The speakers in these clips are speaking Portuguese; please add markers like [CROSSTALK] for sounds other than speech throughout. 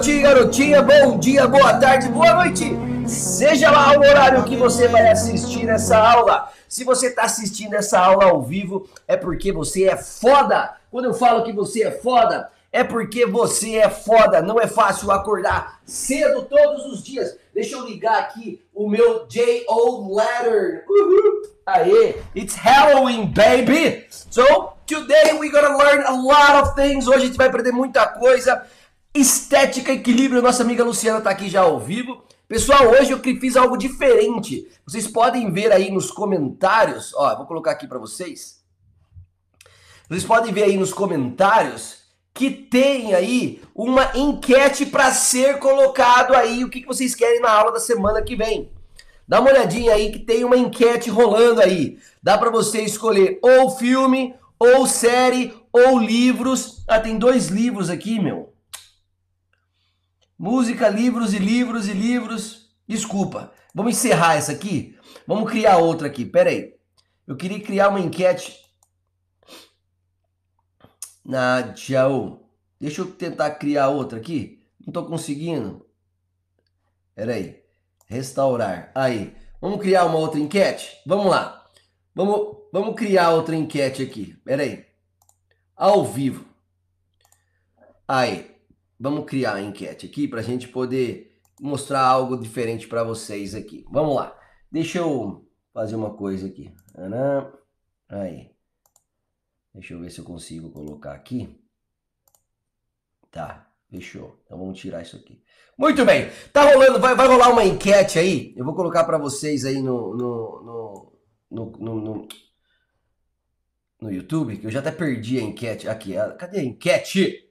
garotinho garotinha, bom dia, boa tarde, boa noite. Seja lá o horário que você vai assistir essa aula. Se você está assistindo essa aula ao vivo, é porque você é foda. Quando eu falo que você é foda, é porque você é foda. Não é fácil acordar cedo todos os dias. Deixa eu ligar aqui o meu J.O. Letter. Uhul. Aê, it's Halloween, baby! So, today we're gonna learn a lot of things. Hoje a gente vai aprender muita coisa. Estética, equilíbrio. Nossa amiga Luciana tá aqui já ao vivo. Pessoal, hoje eu fiz algo diferente. Vocês podem ver aí nos comentários. Ó, vou colocar aqui para vocês. Vocês podem ver aí nos comentários que tem aí uma enquete para ser colocado aí o que, que vocês querem na aula da semana que vem. Dá uma olhadinha aí que tem uma enquete rolando aí. Dá para você escolher ou filme, ou série, ou livros. Ah, tem dois livros aqui, meu. Música, livros e livros e livros. Desculpa. Vamos encerrar essa aqui? Vamos criar outra aqui. Pera aí. Eu queria criar uma enquete na Tchau. Deixa eu tentar criar outra aqui. Não tô conseguindo. Pera aí. Restaurar. Aí. Vamos criar uma outra enquete? Vamos lá. Vamos, vamos criar outra enquete aqui. Pera aí. Ao vivo. Aí. Vamos criar a enquete aqui para a gente poder mostrar algo diferente para vocês aqui. Vamos lá. Deixa eu fazer uma coisa aqui. Aí. Deixa eu ver se eu consigo colocar aqui. Tá, fechou. Então vamos tirar isso aqui. Muito bem. Tá rolando, vai, vai rolar uma enquete aí. Eu vou colocar para vocês aí no no, no, no, no, no, YouTube, que eu já até perdi a enquete. Aqui, cadê a enquete?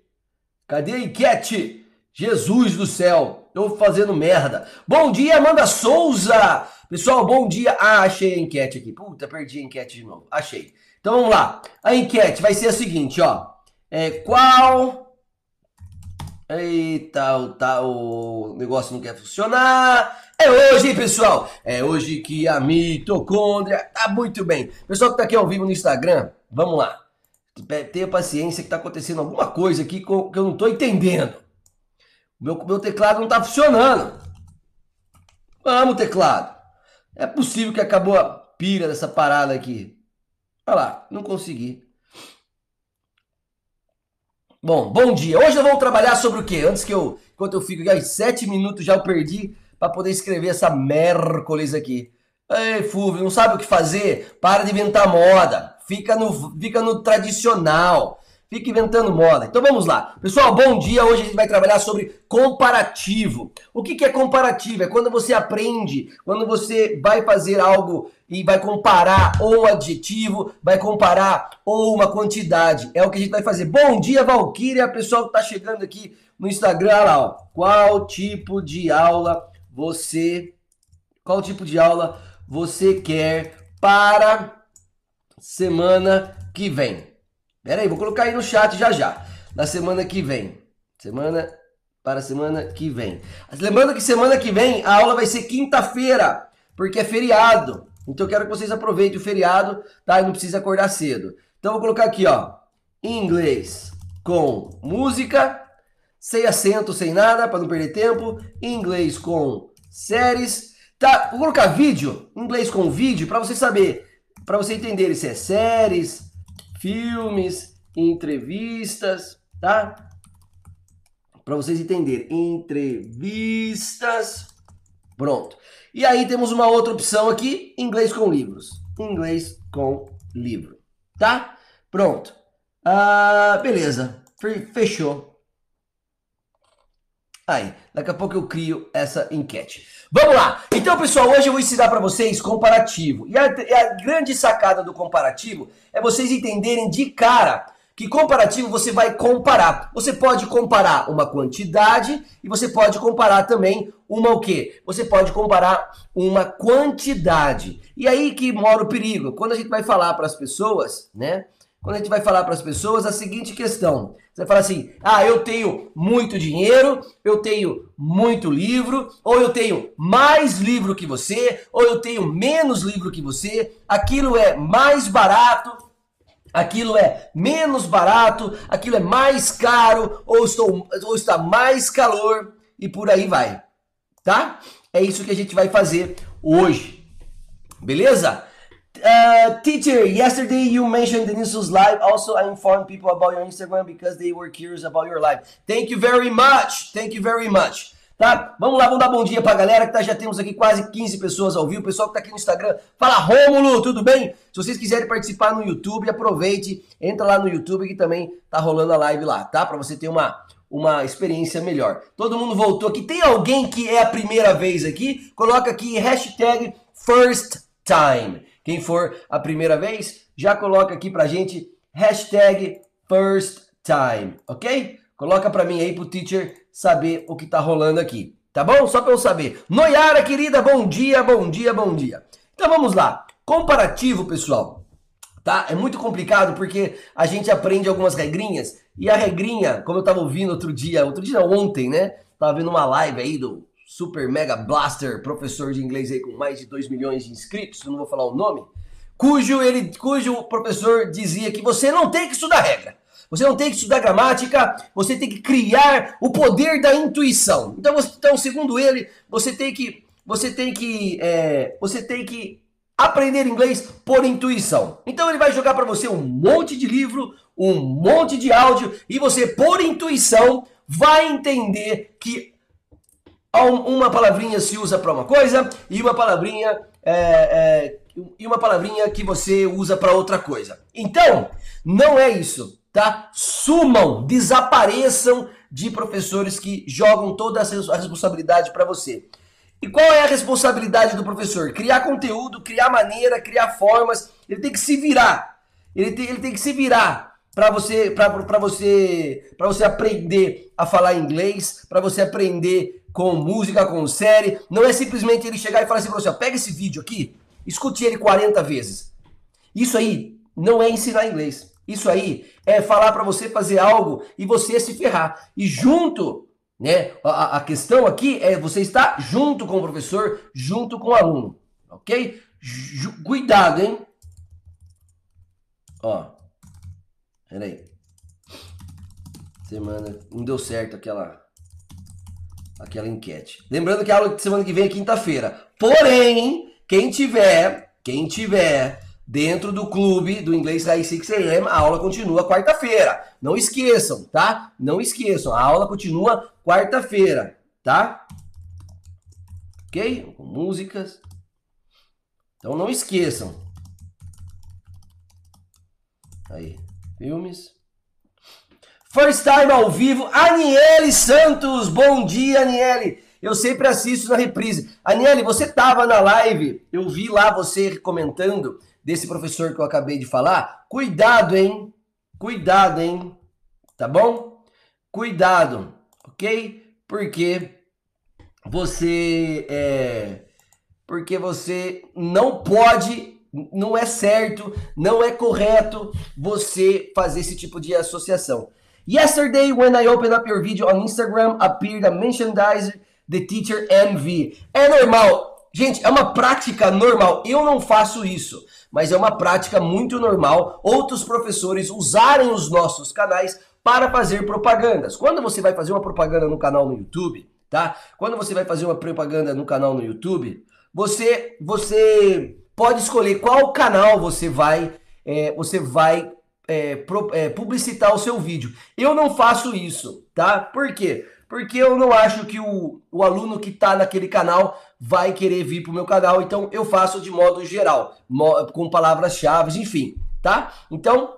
Cadê a enquete? Jesus do céu, tô fazendo merda. Bom dia, Amanda Souza. Pessoal, bom dia. Ah, achei a enquete aqui. Puta, perdi a enquete de novo. Achei. Então vamos lá. A enquete vai ser a seguinte, ó. É, qual. Eita, o, tá, o negócio não quer funcionar. É hoje, pessoal? É hoje que a mitocôndria tá muito bem. Pessoal que tá aqui ao vivo no Instagram, vamos lá. Tenha paciência que tá acontecendo alguma coisa aqui que eu não tô entendendo. Meu, meu teclado não tá funcionando. Vamos, teclado. É possível que acabou a pira dessa parada aqui. Olha lá, não consegui. Bom, bom dia. Hoje eu vou trabalhar sobre o quê? Antes que eu, enquanto eu fico aí sete minutos já eu perdi para poder escrever essa mércoles aqui. Ei, Fulvio, não sabe o que fazer? Para de inventar moda. Fica no, fica no tradicional. Fica inventando moda. Então vamos lá. Pessoal, bom dia. Hoje a gente vai trabalhar sobre comparativo. O que, que é comparativo? É quando você aprende, quando você vai fazer algo e vai comparar ou um adjetivo, vai comparar ou uma quantidade. É o que a gente vai fazer. Bom dia, Valkyria. Pessoal que está chegando aqui no Instagram, olha lá, ó. Qual tipo de aula você. Qual tipo de aula você quer para semana que vem? Pera aí, vou colocar aí no chat já já. Na semana que vem. Semana para semana que vem. Lembrando que semana que vem a aula vai ser quinta-feira, porque é feriado. Então eu quero que vocês aproveitem o feriado, tá? E não precisa acordar cedo. Então eu vou colocar aqui, ó, inglês com música, sem acento, sem nada, para não perder tempo. Inglês com séries, tá? Vou colocar vídeo, inglês com vídeo, para você saber, para você entender se é séries, filmes, entrevistas, tá? Para vocês entenderem, entrevistas. Pronto. E aí temos uma outra opção aqui, inglês com livros. Inglês com livro, tá? Pronto. Ah, beleza. Fechou. Aí, daqui a pouco eu crio essa enquete. Vamos lá! Então, pessoal, hoje eu vou ensinar para vocês comparativo. E a, a, grande sacada do comparativo é vocês entenderem de cara que comparativo você vai comparar. Você pode comparar uma quantidade e você pode comparar também uma o quê? Você pode comparar uma quantidade. E aí que mora o perigo. Quando a gente vai falar para as pessoas, né? Quando a gente vai falar para as pessoas a seguinte questão. Você vai falar assim: ah, eu tenho muito dinheiro, eu tenho muito livro, ou eu tenho mais livro que você, ou eu tenho menos livro que você, aquilo é mais barato, aquilo é menos barato, aquilo é mais caro, ou, estou, ou está mais calor, e por aí vai, tá? É isso que a gente vai fazer hoje, beleza? Uh, teacher, yesterday you mentioned Denis's live. Also, I informed people about your Instagram because they were curious about your live. Thank you very much. Thank you very much. Tá? Vamos lá, vamos dar bom dia pra galera que tá, já temos aqui quase 15 pessoas ao vivo. O pessoal que tá aqui no Instagram, fala Rômulo, tudo bem? Se vocês quiserem participar no YouTube, aproveite, entra lá no YouTube que também tá rolando a live lá, tá? Para você ter uma uma experiência melhor. Todo mundo voltou aqui. Tem alguém que é a primeira vez aqui? Coloca aqui hashtag first time. Quem for a primeira vez, já coloca aqui pra gente hashtag first time, ok? Coloca pra mim aí pro teacher saber o que tá rolando aqui, tá bom? Só pra eu saber. Noiara, querida, bom dia, bom dia, bom dia. Então vamos lá. Comparativo, pessoal, tá? É muito complicado porque a gente aprende algumas regrinhas e a regrinha, como eu tava ouvindo outro dia, outro dia ontem, né? Tava vendo uma live aí do super mega blaster, professor de inglês aí com mais de 2 milhões de inscritos, não vou falar o nome, cujo ele, cujo professor dizia que você não tem que estudar regra. Você não tem que estudar gramática, você tem que criar o poder da intuição. Então, você, então segundo ele, você tem que, você tem que, é, você tem que aprender inglês por intuição. Então ele vai jogar para você um monte de livro, um monte de áudio e você por intuição vai entender que uma palavrinha se usa para uma coisa e uma palavrinha é, é, e uma palavrinha que você usa para outra coisa. Então, não é isso, tá? Sumam, desapareçam de professores que jogam toda a responsabilidade para você. E qual é a responsabilidade do professor? Criar conteúdo, criar maneira, criar formas. Ele tem que se virar. Ele tem, ele tem que se virar para você, para você, para você aprender a falar inglês, para você aprender com música, com série. Não é simplesmente ele chegar e falar assim para você, ó, pega esse vídeo aqui, escute ele 40 vezes. Isso aí não é ensinar inglês. Isso aí é falar para você fazer algo e você se ferrar. E junto, né? A, a questão aqui é você estar junto com o professor, junto com o aluno, ok? Ju cuidado, hein? Ó, peraí. Semana, não deu certo aquela aquela enquete. Lembrando que a aula de semana que vem é quinta-feira. Porém, quem tiver, quem tiver dentro do clube do Inglês High 6 AM, a aula continua quarta-feira. Não esqueçam, tá? Não esqueçam, a aula continua quarta-feira, tá? Ok? Com músicas. Então não esqueçam. Aí, filmes. First time ao vivo, Aniele Santos. Bom dia, Aniele. Eu sempre assisto na reprise. Aniele, você tava na live, eu vi lá você comentando desse professor que eu acabei de falar. Cuidado, hein? Cuidado, hein? Tá bom? Cuidado, ok? Porque você é. Porque você não pode não é certo, não é correto você fazer esse tipo de associação. Yesterday, when I opened up your video on Instagram, appeared a merchandiser, the teacher MV. É normal. Gente, é uma prática normal. Eu não faço isso, mas é uma prática muito normal outros professores usarem os nossos canais para fazer propagandas. Quando você vai fazer uma propaganda no canal no YouTube, tá? Quando você vai fazer uma propaganda no canal no YouTube, você você pode escolher qual canal você vai é, você vai é, pro, é, publicitar o seu vídeo. Eu não faço isso, tá? Por quê? Porque eu não acho que o, o aluno que está naquele canal vai querer vir para o meu canal, então eu faço de modo geral, com palavras-chave, enfim, tá? Então,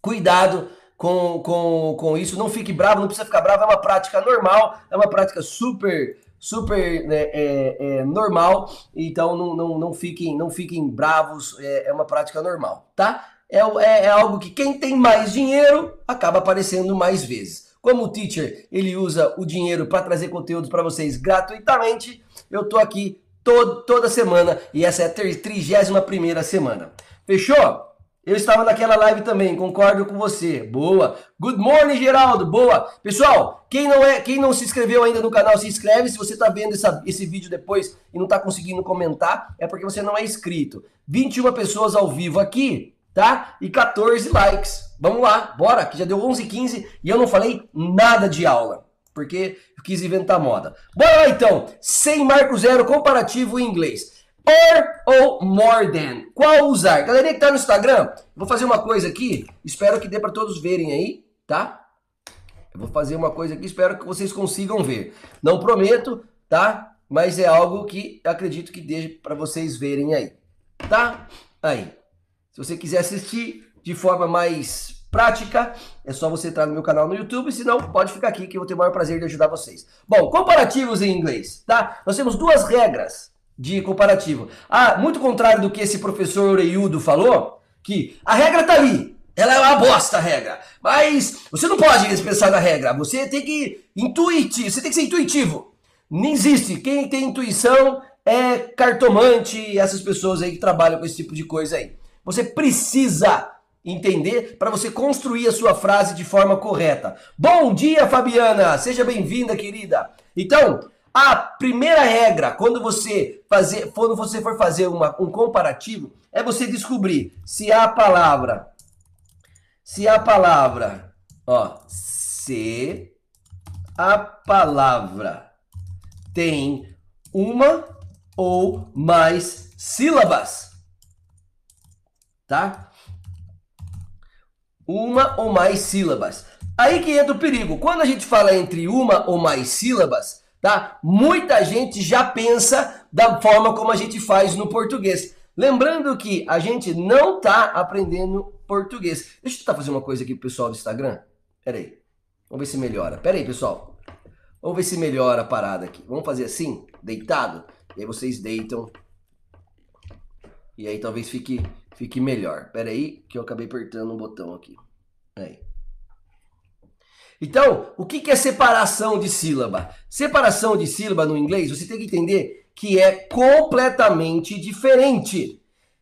cuidado com, com, com isso, não fique bravo, não precisa ficar bravo, é uma prática normal, é uma prática super super né, é, é, normal, então não, não, não, fiquem, não fiquem bravos, é, é uma prática normal, tá? É, é, é algo que quem tem mais dinheiro acaba aparecendo mais vezes. Como o teacher ele usa o dinheiro para trazer conteúdos para vocês gratuitamente, eu tô aqui todo, toda semana e essa é a 31 semana. Fechou? Eu estava naquela live também, concordo com você. Boa. Good morning, Geraldo. Boa. Pessoal, quem não é, quem não se inscreveu ainda no canal, se inscreve. Se você está vendo essa, esse vídeo depois e não está conseguindo comentar, é porque você não é inscrito. 21 pessoas ao vivo aqui. Tá? E 14 likes. Vamos lá, bora, que já deu 11 15 e eu não falei nada de aula, porque eu quis inventar moda. Bora lá então, sem marco zero, comparativo em inglês. Or ou more than. Qual usar? Galerinha que tá no Instagram, vou fazer uma coisa aqui, espero que dê para todos verem aí, tá? Eu vou fazer uma coisa aqui, espero que vocês consigam ver. Não prometo, tá? Mas é algo que acredito que dê para vocês verem aí, tá? Aí. Se você quiser assistir de forma mais prática, é só você entrar no meu canal no YouTube, senão pode ficar aqui que eu vou ter o maior prazer de ajudar vocês. Bom, comparativos em inglês, tá? Nós temos duas regras de comparativo. Ah, muito contrário do que esse professor Oreiudo falou, que a regra tá ali, ela é uma bosta a regra. Mas você não pode pensar na regra. Você tem que intuir, você tem que ser intuitivo. Não existe. Quem tem intuição é cartomante, essas pessoas aí que trabalham com esse tipo de coisa aí. Você precisa entender para você construir a sua frase de forma correta. Bom dia, Fabiana! Seja bem-vinda, querida. Então, a primeira regra, quando você fazer, quando você for fazer uma, um comparativo, é você descobrir se a palavra se a palavra, ó, se a palavra tem uma ou mais sílabas tá? Uma ou mais sílabas. Aí que entra o perigo. Quando a gente fala entre uma ou mais sílabas, tá? Muita gente já pensa da forma como a gente faz no português. Lembrando que a gente não tá aprendendo português. Deixa eu tentar fazer uma coisa aqui pro pessoal do Instagram. Pera aí. Vamos ver se melhora. Pera aí, pessoal. Vamos ver se melhora a parada aqui. Vamos fazer assim, deitado. E aí vocês deitam. E aí talvez fique fique melhor. Pera aí, que eu acabei apertando um botão aqui. Aí. Então, o que é separação de sílaba? Separação de sílaba no inglês, você tem que entender que é completamente diferente.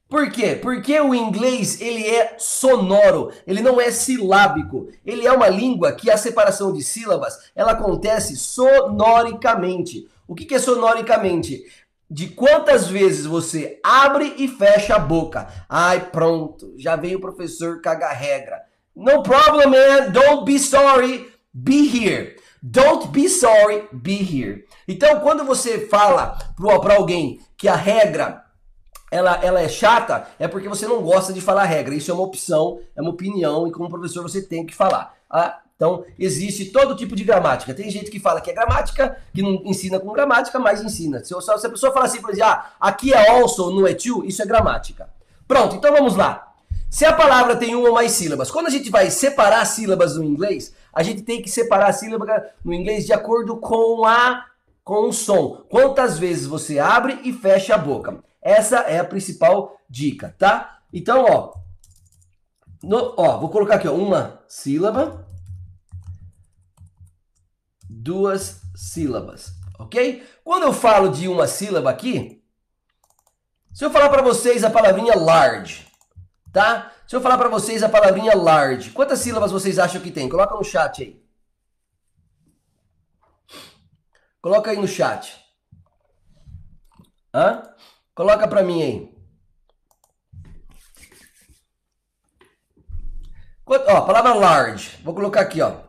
Por quê? Porque o inglês ele é sonoro, ele não é silábico. Ele é uma língua que a separação de sílabas ela acontece sonoricamente. O que é sonoricamente? De quantas vezes você abre e fecha a boca. Ai, pronto, já veio o professor cagar regra. No problem, man. Don't be sorry. Be here. Don't be sorry. Be here. Então, quando você fala para alguém que a regra ela, ela é chata, é porque você não gosta de falar regra. Isso é uma opção, é uma opinião e como professor você tem que falar. Ah, então, existe todo tipo de gramática. Tem gente que fala que é gramática, que não ensina com gramática, mas ensina. Se, se a pessoa fala assim, por exemplo, ah, aqui é also, não é to, isso é gramática. Pronto, então vamos lá. Se a palavra tem uma ou mais sílabas, quando a gente vai separar sílabas no inglês, a gente tem que separar a sílaba no inglês de acordo com a com o som. Quantas vezes você abre e fecha a boca. Essa é a principal dica, tá? Então, ó, no, ó, vou colocar aqui ó, uma sílaba, duas sílabas, ok? Quando eu falo de uma sílaba aqui, se eu falar para vocês a palavrinha large, tá? Se eu falar para vocês a palavrinha large, quantas sílabas vocês acham que tem? Coloca no chat aí. Coloca aí no chat. Hã? Coloca para mim aí. Ó, palavra large. Vou colocar aqui, ó.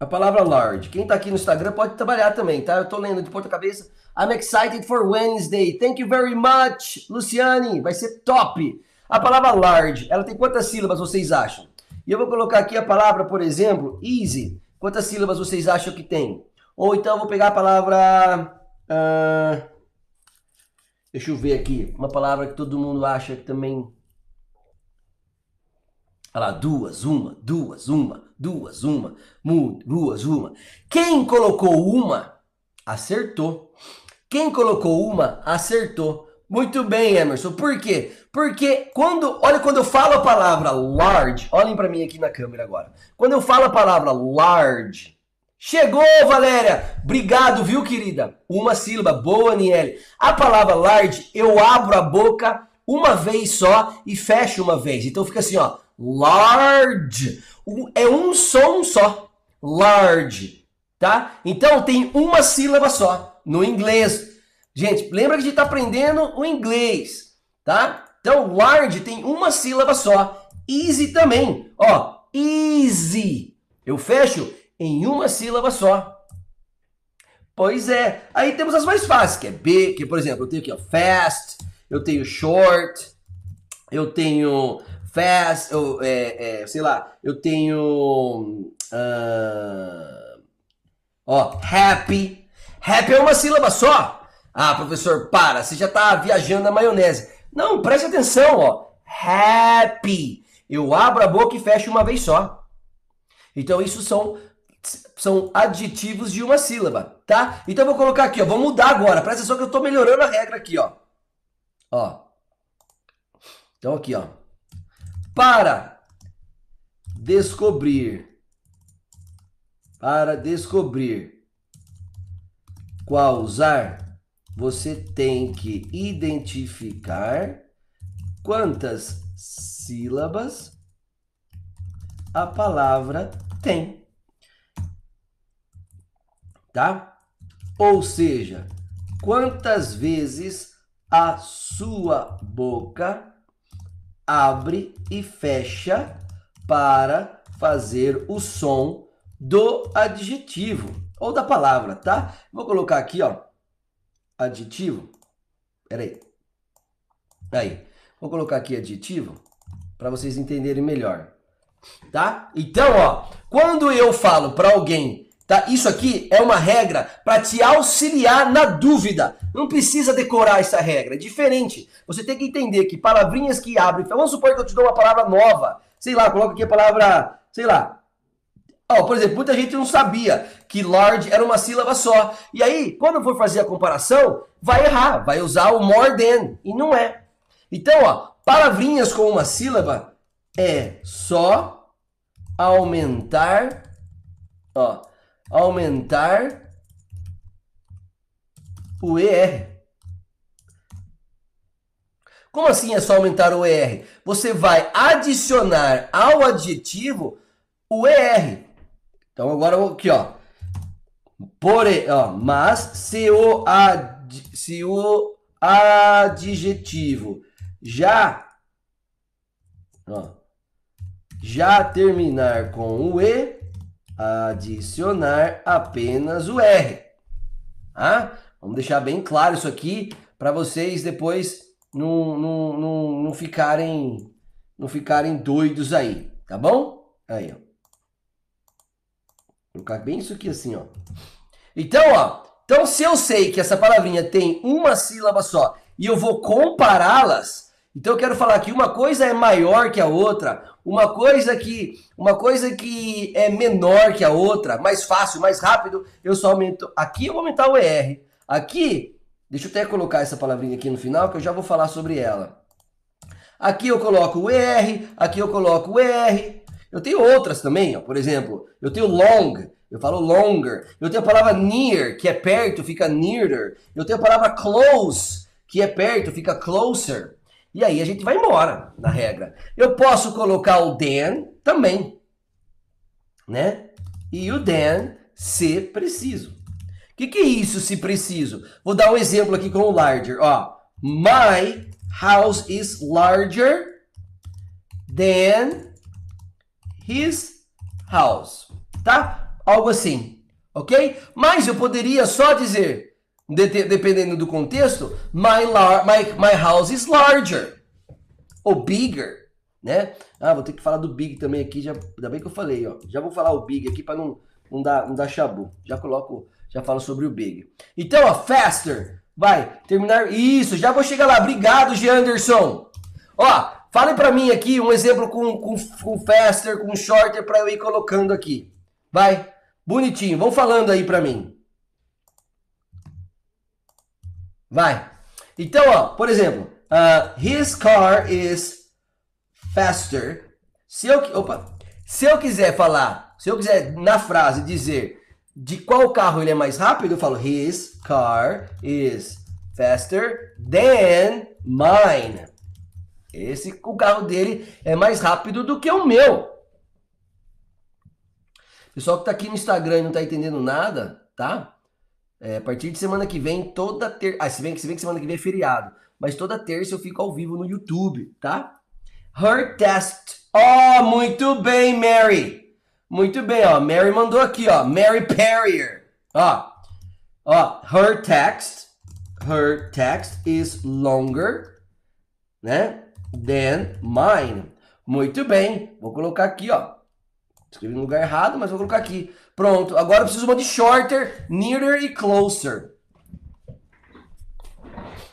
A palavra large. Quem tá aqui no Instagram pode trabalhar também, tá? Eu tô lendo de ponta cabeça. I'm excited for Wednesday. Thank you very much, Luciane. Vai ser top. A palavra large, ela tem quantas sílabas vocês acham? E eu vou colocar aqui a palavra, por exemplo, easy. Quantas sílabas vocês acham que tem? Ou então eu vou pegar a palavra... Uh, deixa eu ver aqui. Uma palavra que todo mundo acha que também Olha lá, duas, uma, duas, uma, duas, uma, duas, uma. Quem colocou uma, acertou. Quem colocou uma, acertou. Muito bem, Emerson. Por quê? Porque quando, olha, quando eu falo a palavra large, olhem para mim aqui na câmera agora. Quando eu falo a palavra large, chegou, Valéria. Obrigado, viu, querida? Uma sílaba, boa, Niele. A palavra large, eu abro a boca uma vez só e fecho uma vez. Então fica assim, ó large. É um som só. Large. Tá? Então tem uma sílaba só no inglês. Gente, lembra que a gente está aprendendo o inglês, tá? Então, large tem uma sílaba só. Easy também. Ó, easy. Eu fecho em uma sílaba só. Pois é. Aí temos as mais fáceis, que é B, que por exemplo, eu tenho aqui, ó, fast, eu tenho short, eu tenho fast, eu, é, é, sei lá, eu tenho. Uh, ó, happy. Happy é uma sílaba só. Ah, professor, para, você já está viajando na maionese. Não, preste atenção, ó. Happy. Eu abro a boca e fecho uma vez só. Então, isso são, são adjetivos de uma sílaba, tá? Então, eu vou colocar aqui, ó. Vou mudar agora. Presta atenção que eu estou melhorando a regra aqui, ó. Ó. Então, aqui, ó. Para descobrir. Para descobrir qual usar, você tem que identificar quantas sílabas a palavra tem. Tá? Ou seja, quantas vezes a sua boca abre e fecha para fazer o som do adjetivo ou da palavra, tá? Vou colocar aqui, ó, adjetivo. Pera aí. Aí. Vou colocar aqui adjetivo para vocês entenderem melhor. Tá? Então, ó, quando eu falo para alguém, tá? Isso aqui é uma regra para te auxiliar na dúvida. Não precisa decorar essa regra, é diferente. Você tem que entender que palavrinhas que abrem, vamos supor que eu te dou uma palavra nova. Sei lá, coloca aqui a palavra, sei lá, Oh, por exemplo, muita gente não sabia que large era uma sílaba só. E aí, quando for fazer a comparação, vai errar, vai usar o more than, e não é. Então, ó, palavrinhas com uma sílaba é só aumentar, ó, aumentar o ER. Como assim é só aumentar o ER? Você vai adicionar ao adjetivo o ER. Então agora aqui, ó. Porém, ó, mas se o, ad, se o adjetivo já ó, já terminar com o e, adicionar apenas o r. Tá? Vamos deixar bem claro isso aqui para vocês depois não, não, não, não ficarem não ficarem doidos aí, tá bom? Aí, ó. Colocar bem isso aqui assim, ó. Então, ó. Então, se eu sei que essa palavrinha tem uma sílaba só e eu vou compará-las, então eu quero falar que uma coisa é maior que a outra, uma coisa que uma coisa que é menor que a outra, mais fácil, mais rápido, eu só aumento. Aqui eu vou aumentar o ER. Aqui, deixa eu até colocar essa palavrinha aqui no final que eu já vou falar sobre ela. Aqui eu coloco o ER, aqui eu coloco o ER, eu tenho outras também, ó. por exemplo, eu tenho long, eu falo longer. Eu tenho a palavra near, que é perto, fica nearer. Eu tenho a palavra close, que é perto, fica closer. E aí a gente vai embora na regra. Eu posso colocar o than também, né? E o than se preciso. O que, que é isso se preciso? Vou dar um exemplo aqui com o larger. Ó, my house is larger than his house, tá? Algo assim, ok? Mas eu poderia só dizer, dependendo do contexto, my, my, my house is larger ou bigger, né? Ah, vou ter que falar do big também aqui, já, ainda bem que eu falei, ó. Já vou falar o big aqui para não, não, dar, não dar chabu. Já coloco, já falo sobre o big. Então, ó, faster, vai, terminar, isso, já vou chegar lá. Obrigado, G. Anderson. Ó, Fale para mim aqui um exemplo com, com, com faster, com shorter para eu ir colocando aqui. Vai. Bonitinho. Vão falando aí para mim. Vai. Então, ó, por exemplo, uh, his car is faster. Se eu, opa, se eu quiser falar, se eu quiser na frase dizer de qual carro ele é mais rápido, eu falo his car is faster than mine. Esse, o carro dele é mais rápido do que o meu. Pessoal que tá aqui no Instagram e não tá entendendo nada, tá? É, a partir de semana que vem, toda ter... Ah, se bem, se bem que semana que vem é feriado. mas toda terça eu fico ao vivo no YouTube, tá? Her test. Oh, muito bem, Mary. Muito bem, ó. Mary mandou aqui, ó. Mary Perrier. Ó. Ó, her text. Her text is longer, né? Than mine. Muito bem. Vou colocar aqui, ó. Escrevi no lugar errado, mas vou colocar aqui. Pronto. Agora eu preciso uma de shorter, nearer e closer.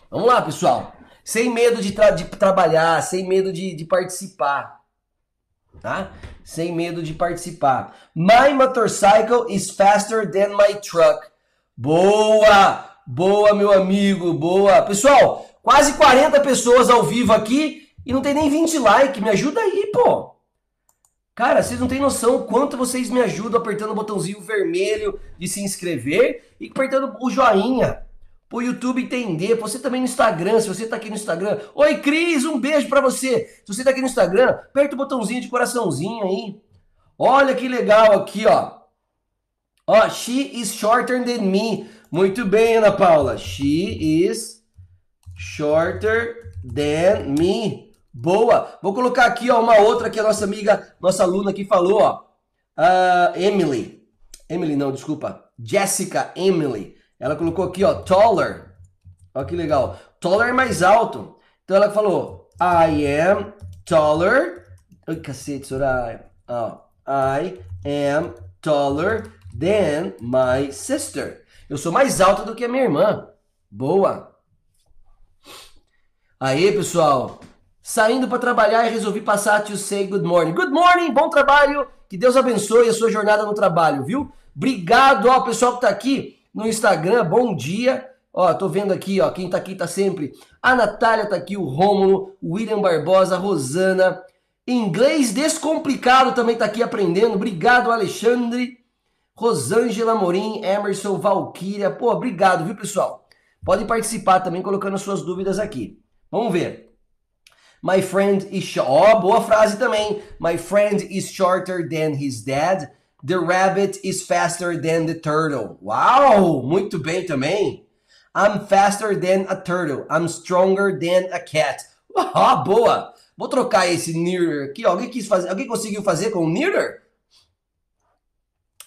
Vamos lá, pessoal. Sem medo de, tra de trabalhar, sem medo de, de participar. Tá? Sem medo de participar. My motorcycle is faster than my truck. Boa! Boa, meu amigo, boa. Pessoal, quase 40 pessoas ao vivo aqui e não tem nem 20 likes. Me ajuda aí, pô. Cara, vocês não têm noção o quanto vocês me ajudam apertando o botãozinho vermelho de se inscrever e apertando o joinha o YouTube entender. Você também no Instagram, se você tá aqui no Instagram. Oi, Cris, um beijo para você. Se você tá aqui no Instagram, aperta o botãozinho de coraçãozinho aí. Olha que legal aqui, ó. Ó, she is shorter than me. Muito bem, Ana Paula. She is shorter than me. Boa. Vou colocar aqui, ó, uma outra que a nossa amiga, nossa aluna aqui falou, ó. Uh, Emily. Emily, não, desculpa. Jessica Emily. Ela colocou aqui, ó, taller. Olha que legal. Taller é mais alto. Então ela falou, I am taller. Ai, cacete, Soraya. Ó, I am taller than my sister. Eu sou mais alta do que a minha irmã. Boa. Aí, pessoal. Saindo para trabalhar e resolvi passar to say good morning. Good morning, bom trabalho. Que Deus abençoe a sua jornada no trabalho, viu? Obrigado ao pessoal que está aqui no Instagram. Bom dia. Ó, tô vendo aqui, ó, quem tá aqui tá sempre. A Natália tá aqui, o Rômulo, o William Barbosa, a Rosana. Inglês descomplicado também tá aqui aprendendo. Obrigado, Alexandre. Rosângela Morim, Emerson, Valkyria. Pô, obrigado, viu, pessoal? Podem participar também colocando suas dúvidas aqui. Vamos ver. My friend is... Ó, oh, boa frase também. My friend is shorter than his dad. The rabbit is faster than the turtle. Uau, muito bem também. I'm faster than a turtle. I'm stronger than a cat. Ah, boa. Vou trocar esse nearer aqui. Alguém quis fazer? Alguém conseguiu fazer com nearer?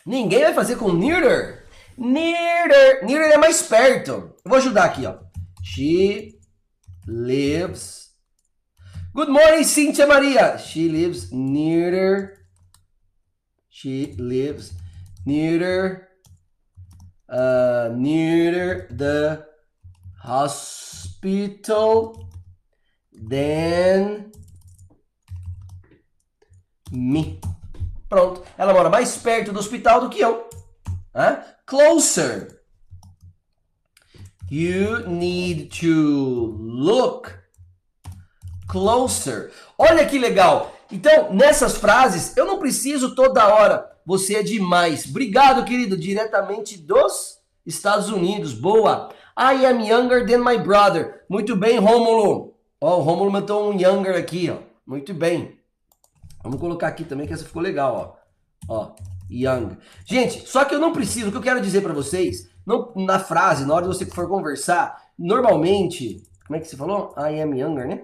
Ninguém vai fazer com nearer. Nearer. Nearer é mais perto. Eu vou ajudar aqui, ó. She lives. Good morning, Cynthia Maria. She lives nearer She lives near uh, near the hospital than me. Pronto. Ela mora mais perto do hospital do que eu. Huh? Closer. You need to look closer. Olha que legal. Então, nessas frases, eu não preciso toda hora. Você é demais. Obrigado, querido. Diretamente dos Estados Unidos. Boa. I am younger than my brother. Muito bem, Rômulo. Ó, o Rômulo mandou um younger aqui, ó. Muito bem. Vamos colocar aqui também que essa ficou legal, ó. Ó, young. Gente, só que eu não preciso, o que eu quero dizer para vocês, não, na frase, na hora de você for conversar, normalmente, como é que você falou? I am younger, né?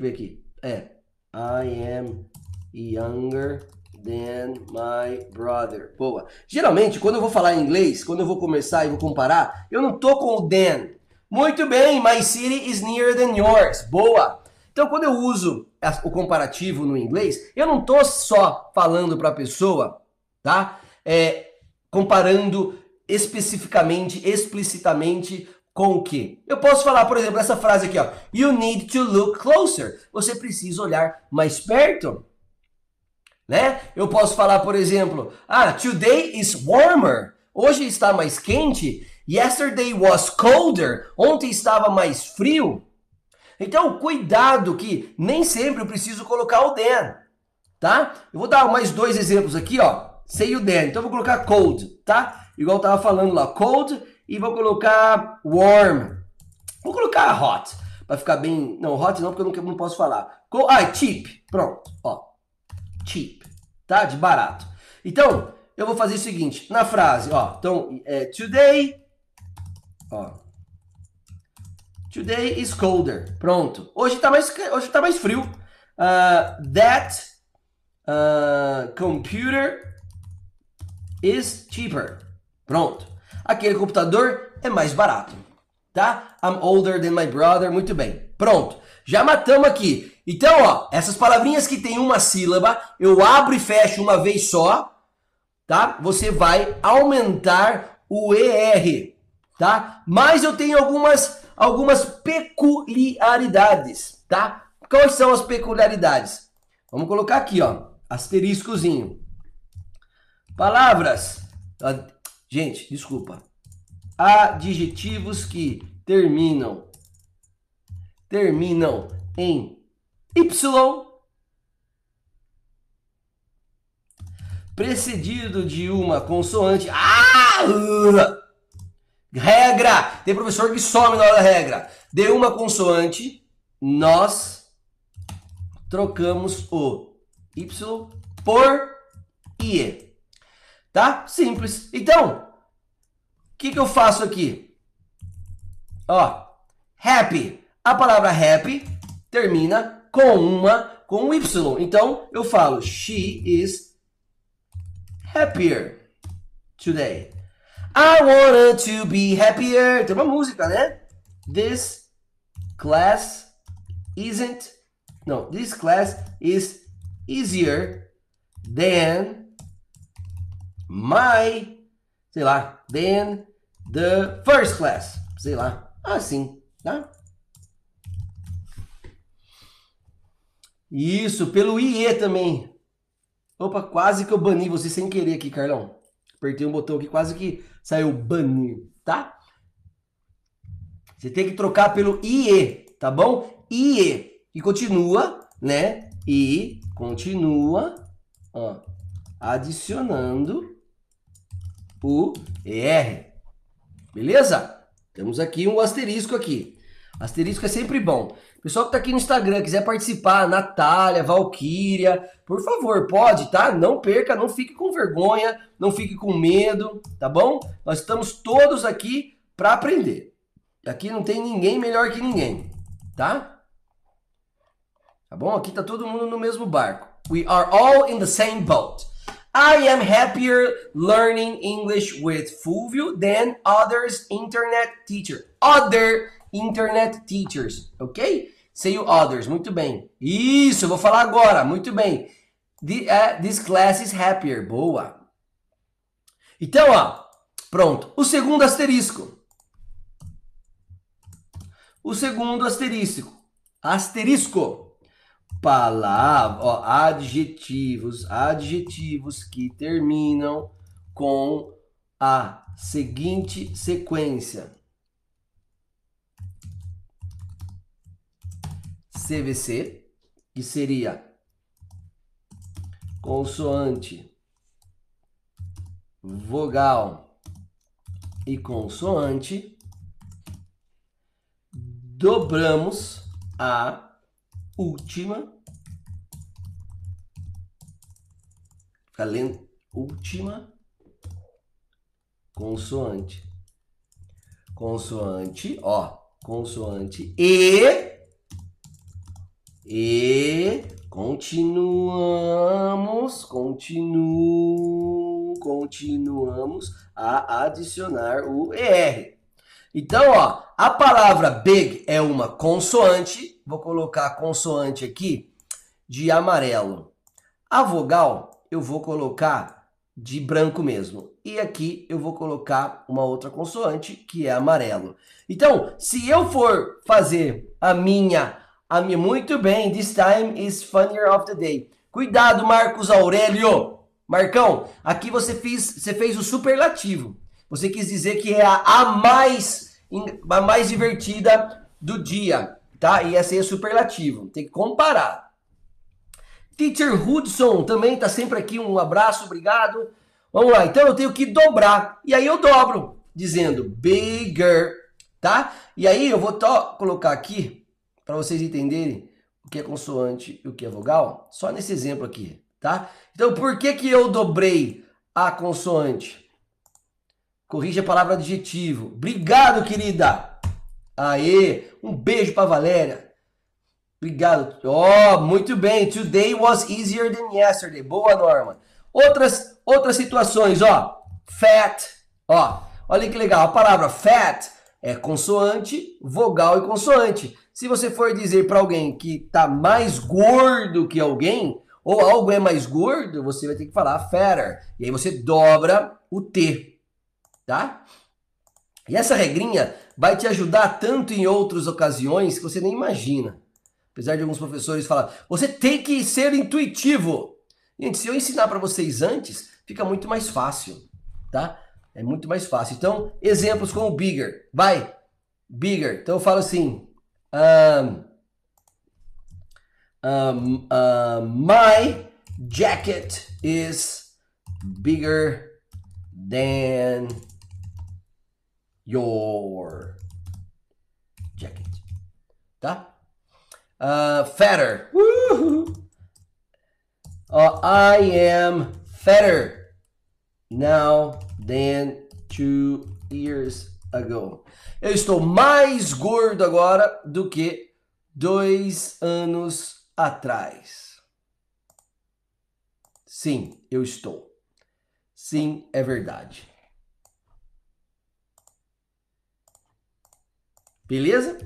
Eu ver aqui. É, I am younger than my brother. Boa. Geralmente, quando eu vou falar em inglês, quando eu vou começar e vou comparar, eu não tô com o than. Muito bem, my city is nearer than yours. Boa. Então, quando eu uso o comparativo no inglês, eu não tô só falando para a pessoa, tá? É, comparando especificamente, explicitamente com o quê? Eu posso falar, por exemplo, essa frase aqui, ó. You need to look closer. Você precisa olhar mais perto. Né? Eu posso falar, por exemplo, ah, today is warmer. Hoje está mais quente. Yesterday was colder. Ontem estava mais frio. Então, cuidado que nem sempre eu preciso colocar o then, tá? Eu vou dar mais dois exemplos aqui, ó. Say o then. Então, eu vou colocar cold, tá? Igual eu tava falando lá, cold e vou colocar warm. Vou colocar hot, para ficar bem... Não, hot não, porque eu não, não posso falar. Ah, cheap. Pronto, ó. Cheap, tá? De barato. Então, eu vou fazer o seguinte, na frase, ó. Então, é, today, ó. Today is colder. Pronto. Hoje tá mais, hoje tá mais frio. Uh, that uh, computer is cheaper. Pronto. Aquele computador é mais barato. Tá? I'm older than my brother. Muito bem. Pronto. Já matamos aqui. Então, ó, essas palavrinhas que tem uma sílaba, eu abro e fecho uma vez só, tá? Você vai aumentar o ER, tá? Mas eu tenho algumas algumas peculiaridades, tá? Quais são as peculiaridades? Vamos colocar aqui, ó, asteriscozinho. Palavras. Gente, desculpa. Adjetivos que terminam terminam em Y precedido de uma consoante. Ah! Regra! Tem professor que some na hora da regra. De uma consoante, nós trocamos o Y por IE. Tá? Simples. Então, o que, que eu faço aqui? Ó, happy. A palavra happy termina com uma com um Y. Então eu falo she is happier today. I wanted to be happier. Tem uma música, né? This class isn't no, this class is easier than my sei lá, than the first class. Sei lá. Assim, tá? Isso, pelo IE também. Opa, quase que eu bani você sem querer aqui, Carlão. Apertei um botão aqui, quase que saiu banir, tá? Você tem que trocar pelo IE, tá bom? IE. E continua, né? E continua, ó, adicionando o ER. Beleza? Temos aqui um asterisco aqui. Asterisco é sempre bom. Pessoal que tá aqui no Instagram, quiser participar, Natália, Valquíria, por favor, pode, tá? Não perca, não fique com vergonha, não fique com medo, tá bom? Nós estamos todos aqui para aprender. Aqui não tem ninguém melhor que ninguém, tá? Tá bom? Aqui tá todo mundo no mesmo barco. We are all in the same boat. I am happier learning English with Fulvio than others internet teacher. Other internet teachers, ok? Say others, muito bem. Isso, vou falar agora, muito bem. The, uh, this class is happier, boa. Então, ó, pronto. O segundo asterisco. O segundo asterisco. Asterisco. Palavra, ó, adjetivos, adjetivos que terminam com a seguinte sequência. CVC, que seria consoante, vogal e consoante, dobramos a última, fica lendo, última consoante. Consoante, ó, consoante e e continuamos, continuo, continuamos a adicionar o ER. Então, ó, a palavra big é uma consoante. Vou colocar a consoante aqui de amarelo. A vogal eu vou colocar de branco mesmo. E aqui eu vou colocar uma outra consoante que é amarelo. Então, se eu for fazer a minha Ami, muito bem. This time is funnier of the day. Cuidado, Marcos Aurélio. Marcão, aqui você fez, você fez o superlativo. Você quis dizer que é a, a mais a mais divertida do dia, tá? E aí é superlativo. Tem que comparar. Teacher Hudson também tá sempre aqui. Um abraço, obrigado. Vamos lá. Então eu tenho que dobrar. E aí eu dobro, dizendo bigger, tá? E aí eu vou colocar aqui para vocês entenderem o que é consoante e o que é vogal, só nesse exemplo aqui, tá? Então, por que que eu dobrei a consoante? Corrija a palavra adjetivo. Obrigado, querida! Aê, um beijo pra Valéria. Obrigado. Oh, muito bem. Today was easier than yesterday. Boa, Norma. Outras, outras situações, ó. Fat. Ó, olha que legal. A palavra fat é consoante, vogal e consoante. Se você for dizer para alguém que tá mais gordo que alguém, ou algo é mais gordo, você vai ter que falar fatter. E aí você dobra o T, tá? E essa regrinha vai te ajudar tanto em outras ocasiões que você nem imagina. Apesar de alguns professores falar, você tem que ser intuitivo. Gente, se eu ensinar para vocês antes, fica muito mais fácil, tá? É muito mais fácil. Então, exemplos como bigger. Vai, bigger. Então eu falo assim, um, um, uh, my jacket is bigger than your jacket. Tá? Uh, fatter. Uh, I am fatter now than two years ago. Eu estou mais gordo agora do que dois anos atrás. Sim, eu estou. Sim, é verdade. Beleza?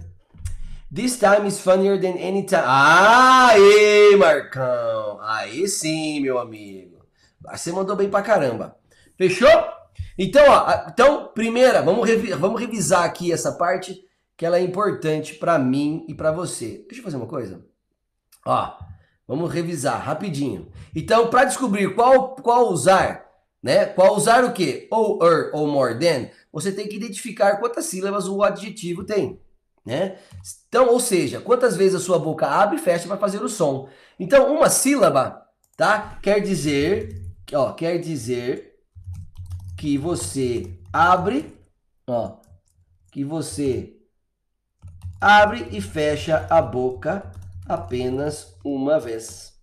This time is funnier than any time. Aê, Marcão! Aí sim, meu amigo. Você mandou bem pra caramba. Fechou? Então, ó, então, primeira, vamos, revi vamos revisar aqui essa parte que ela é importante para mim e para você. Deixa eu fazer uma coisa. Ó, vamos revisar rapidinho. Então, para descobrir qual, qual usar, né? Qual usar o quê? Ou er ou more than, você tem que identificar quantas sílabas o adjetivo tem, né? Então, ou seja, quantas vezes a sua boca abre e fecha para fazer o som. Então, uma sílaba, tá? Quer dizer, ó, quer dizer que você abre, ó, que você abre e fecha a boca apenas uma vez.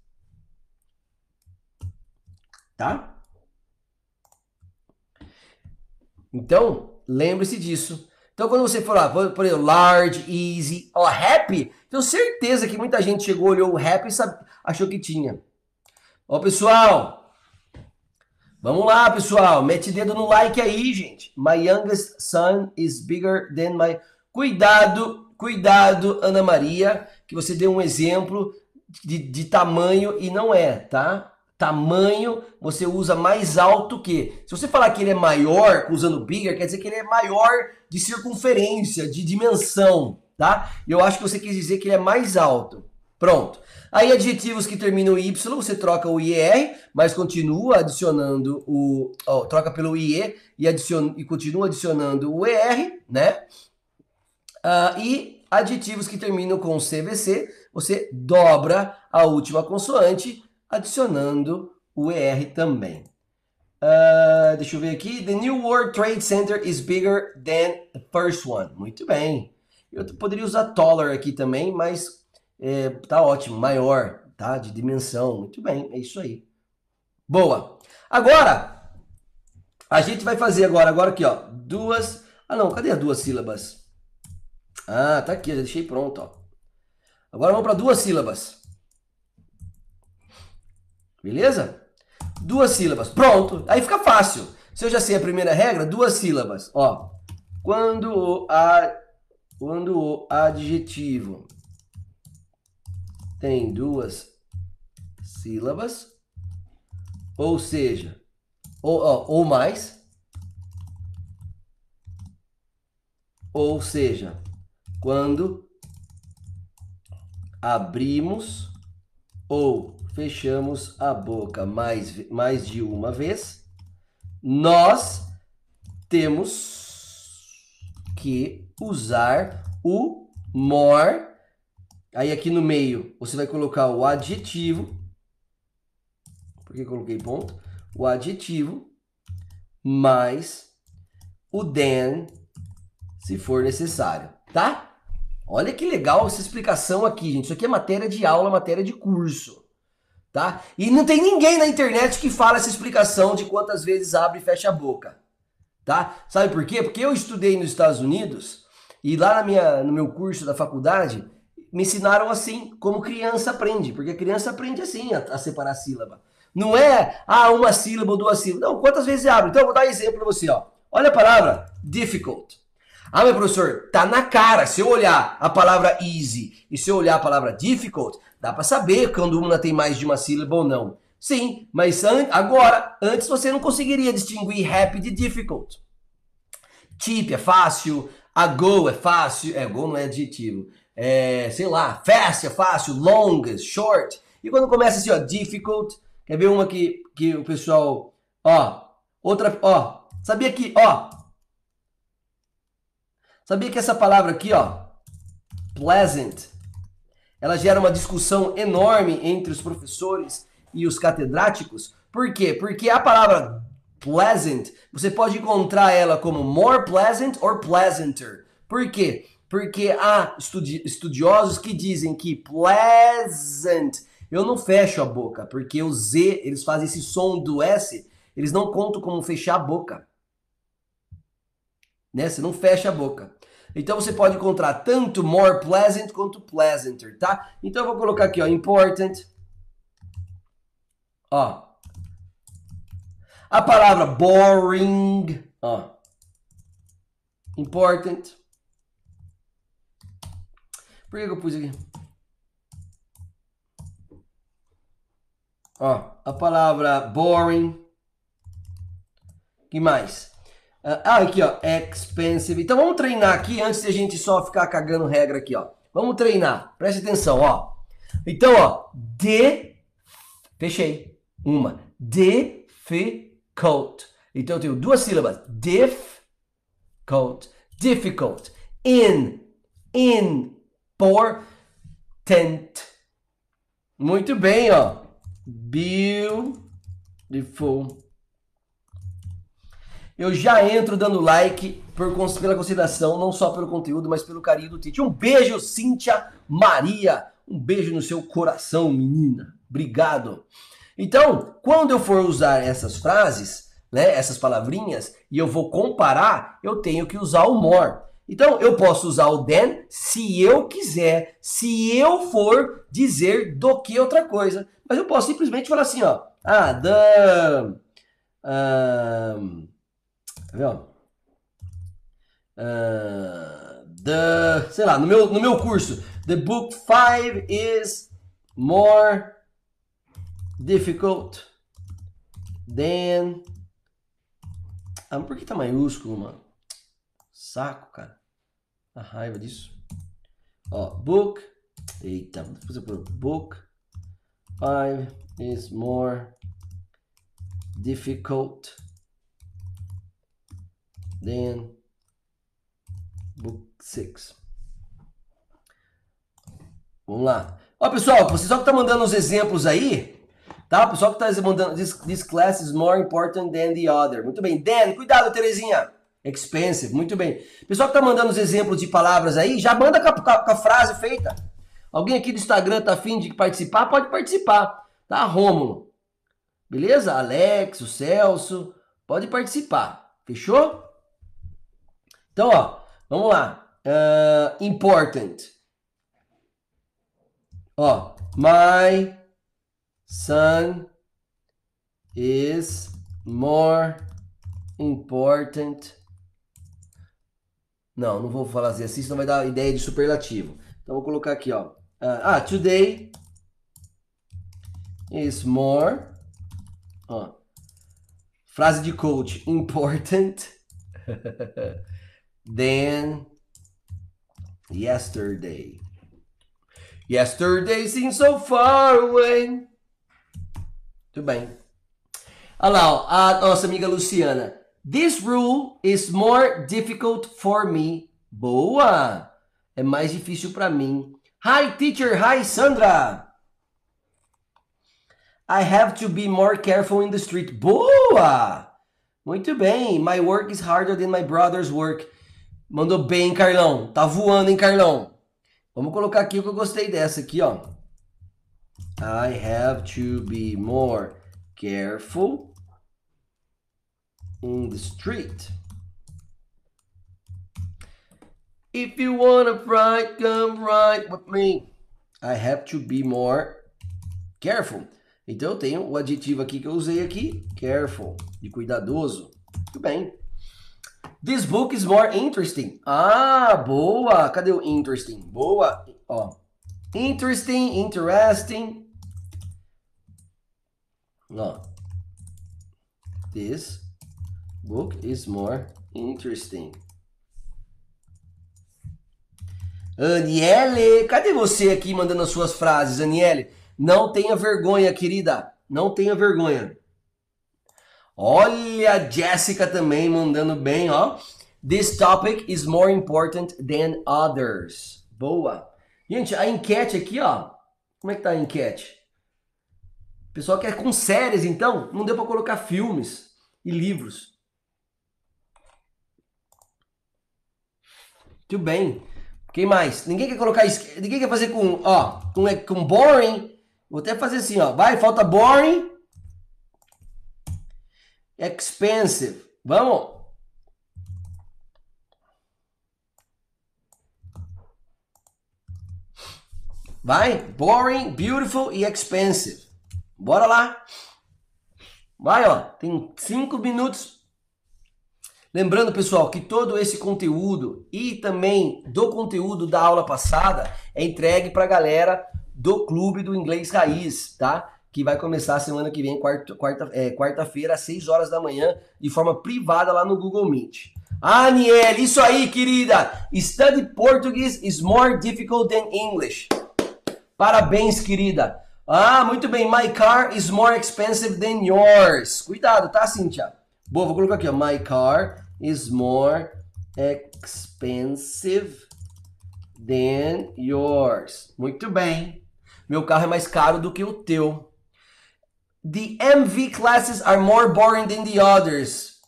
Tá? Então, lembre-se disso. Então, quando você for lá, por exemplo, large, easy, ó, happy, tenho certeza que muita gente chegou, olhou o happy e sabe, achou que tinha. Ó, pessoal, Vamos lá, pessoal. Mete dedo no like aí, gente. My youngest son is bigger than my. Cuidado, cuidado, Ana Maria, que você deu um exemplo de, de tamanho e não é, tá? Tamanho você usa mais alto que. Se você falar que ele é maior usando bigger, quer dizer que ele é maior de circunferência, de dimensão, tá? Eu acho que você quis dizer que ele é mais alto. Pronto. Aí adjetivos que terminam em Y, você troca o IR, mas continua adicionando o. Ó, troca pelo IE e, adiciona, e continua adicionando o ER, né? Uh, e adjetivos que terminam com CVC, você dobra a última consoante, adicionando o ER também. Uh, deixa eu ver aqui. The New World Trade Center is bigger than the first one. Muito bem. Eu poderia usar taller aqui também, mas é, tá ótimo, maior, tá? De dimensão, muito bem, é isso aí. Boa. Agora, a gente vai fazer agora, agora aqui, ó, duas... Ah, não, cadê as duas sílabas? Ah, tá aqui, já deixei pronto, ó. Agora vamos para duas sílabas. Beleza? Duas sílabas. Pronto. Aí fica fácil. Se eu já sei a primeira regra, duas sílabas. Ó, quando o, a, quando o adjetivo tem duas sílabas, ou seja, ou, ó, ou mais, ou seja, quando abrimos ou fechamos a boca mais, mais de uma vez, nós temos que usar o more Aí aqui no meio você vai colocar o adjetivo. Por que coloquei ponto? O adjetivo mais o then, se for necessário, tá? Olha que legal essa explicação aqui, gente. Isso aqui é matéria de aula, matéria de curso, tá? E não tem ninguém na internet que fala essa explicação de quantas vezes abre e fecha a boca, tá? Sabe por quê? Porque eu estudei nos Estados Unidos E lá na minha, no meu curso da faculdade, me ensinaram assim, como criança aprende, porque a criança aprende assim a, a separar a sílaba. Não é, ah, uma sílaba ou duas sílabas. Não, quantas vezes abre? Então, eu vou dar um exemplo para você, ó. Olha a palavra difficult. Ah, meu professor, tá na cara. Se eu olhar a palavra easy e se eu olhar a palavra difficult, dá para saber quando uma tem mais de uma sílaba ou não. Sim, mas an agora, antes você não conseguiria distinguir happy de difficult. Cheap é fácil, a go é fácil, é, go não é adjetivo. É, sei lá, fast é fácil, long, short. E quando começa assim, ó, difficult, quer ver uma que, que o pessoal, ó, outra, ó, sabia que, ó, sabia que essa palavra aqui, ó, pleasant, ela gera uma discussão enorme entre os professores e os catedráticos. Por quê? Porque a palavra pleasant, você pode encontrar ela como more pleasant or pleasanter. Por quê? Porque há estudi estudiosos que dizem que pleasant, eu não fecho a boca, porque o Z, eles fazem esse som do S, eles não contam como fechar a boca. Né? Você não fecha a boca. Então você pode encontrar tanto more pleasant quanto pleasanter, tá? Então eu vou colocar aqui, ó, important. Ó. A palavra boring, ó. Important. Por que, que eu pus aqui? Ó, a palavra boring. que mais? Ah, aqui, ó, expensive. Então vamos treinar aqui antes de a gente só ficar cagando regra aqui, ó. Vamos treinar. Preste atenção, ó. Então, ó, de fechei. Uma. Difficult. Então eu tenho duas sílabas. Difficult. Difficult. In. Important. Muito bem, ó. Beautiful eu já entro dando like por, pela consideração, não só pelo conteúdo, mas pelo carinho do Tite. Um beijo, Cíntia Maria. Um beijo no seu coração, menina. Obrigado. Então, quando eu for usar essas frases, né, essas palavrinhas, e eu vou comparar, eu tenho que usar o more. Então, eu posso usar o then se eu quiser, se eu for dizer do que outra coisa. Mas eu posso simplesmente falar assim, ó. Ah, the... Um, Tá vendo? Uh, the, sei lá, no meu, no meu curso, the book 5 is more difficult than. Ah, por que tá maiúsculo, mano? Saco, cara. A raiva disso. Ó, book. Eita, depois eu pôr book 5 is more difficult then book 6. Vamos lá. Ó, pessoal, você só que tá mandando os exemplos aí, tá? O pessoal que tá mandando this, this class is more important than the other. Muito bem. Dan, cuidado, Terezinha. Expensive, muito bem. Pessoal que tá mandando os exemplos de palavras aí, já manda com a, com a frase feita. Alguém aqui do Instagram tá afim de participar? Pode participar, tá? Rômulo. Beleza? Alex, o Celso, pode participar. Fechou? Então, ó, vamos lá. Uh, important. Ó, my son is more important. Não, não vou falar assim, assim senão vai dar ideia de superlativo. Então vou colocar aqui, ó. Uh, ah, today is more. Ó, frase de coach, important. [LAUGHS] than yesterday. Yesterday seems so far away. Tudo bem. Olha lá, a nossa amiga Luciana. This rule is more difficult for me. Boa! É mais difícil para mim. Hi, teacher. Hi, Sandra. I have to be more careful in the street. Boa! Muito bem. My work is harder than my brother's work. Mandou bem, Carlão. Tá voando, hein, Carlão? Vamos colocar aqui o que eu gostei dessa aqui, ó. I have to be more careful in the street. If you wanna fight, come right with me. I have to be more careful. Então eu tenho o adjetivo aqui que eu usei aqui, careful, de cuidadoso. Muito bem. This book is more interesting. Ah, boa. Cadê o interesting? Boa. Ó. Interesting, interesting. Ó. This book is more interesting. Aniele, cadê você aqui mandando as suas frases, Aniele? Não tenha vergonha, querida. Não tenha vergonha. Olha a Jessica também mandando bem, ó. This topic is more important than others. Boa. Gente, a enquete aqui, ó. Como é que tá a enquete? O pessoal quer com séries, então? Não deu para colocar filmes e livros. Muito bem. Quem mais? Ninguém quer colocar. Ninguém quer fazer com. Ó, com, com boring. Vou até fazer assim, ó. Vai, falta boring. Expensive. Vamos. Vai, boring, beautiful e expensive. Bora lá. Vai, ó. Tem cinco minutos Lembrando, pessoal, que todo esse conteúdo e também do conteúdo da aula passada é entregue para a galera do Clube do Inglês Raiz, tá? Que vai começar semana que vem, quarta-feira, quarta, é, quarta às 6 horas da manhã, de forma privada lá no Google Meet. Ah, Aniel, isso aí, querida! Study Portuguese is more difficult than English. Parabéns, querida. Ah, muito bem. My car is more expensive than yours. Cuidado, tá, Cíntia? Boa, vou colocar aqui, ó. My car is more expensive than yours. Muito bem. Meu carro é mais caro do que o teu. The MV classes are more boring than the others.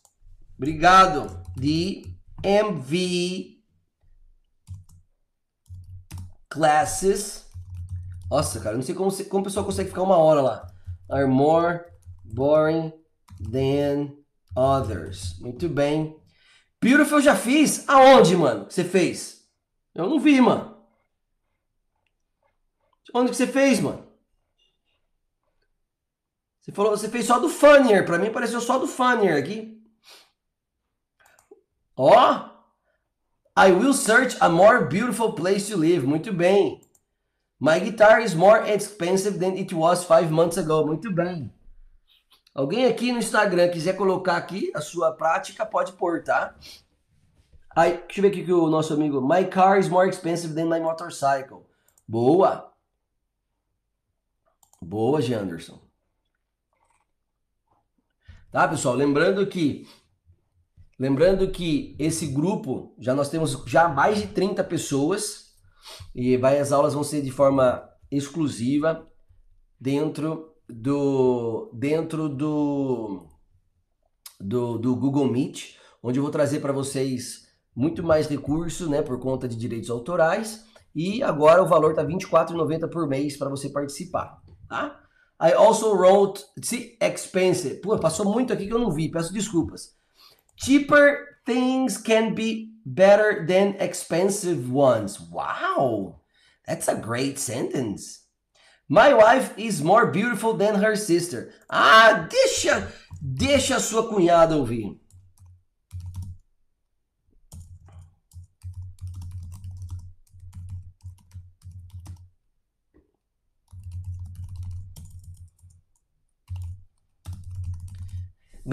Obrigado. The MV classes. Nossa, cara, não sei como, como o pessoal consegue ficar uma hora lá. Are more boring than others. Muito bem. Beautiful eu já fiz. Aonde, mano? Você fez? Eu não vi, mano. Onde que você fez, mano? Você falou, você fez só do funnier. Para mim apareceu só do funnier aqui. Ó. I will search a more beautiful place to live. Muito bem. My guitar is more expensive than it was five months ago. Muito bem. Alguém aqui no Instagram quiser colocar aqui a sua prática, pode pôr, tá? Aí, deixa eu ver aqui que o nosso amigo. My car is more expensive than my motorcycle. Boa! Boa, Janderson. Tá, pessoal? Lembrando que lembrando que esse grupo, já nós temos já mais de 30 pessoas e vai, as aulas vão ser de forma exclusiva dentro do dentro do, do, do Google Meet, onde eu vou trazer para vocês muito mais recursos, né, por conta de direitos autorais. E agora o valor está R$ 24,90 por mês para você participar, tá? I also wrote, see, expensive. Pô, passou muito aqui que eu não vi, peço desculpas. Cheaper things can be better than expensive ones. Wow, that's a great sentence. My wife is more beautiful than her sister. Ah, deixa, deixa a sua cunhada ouvir.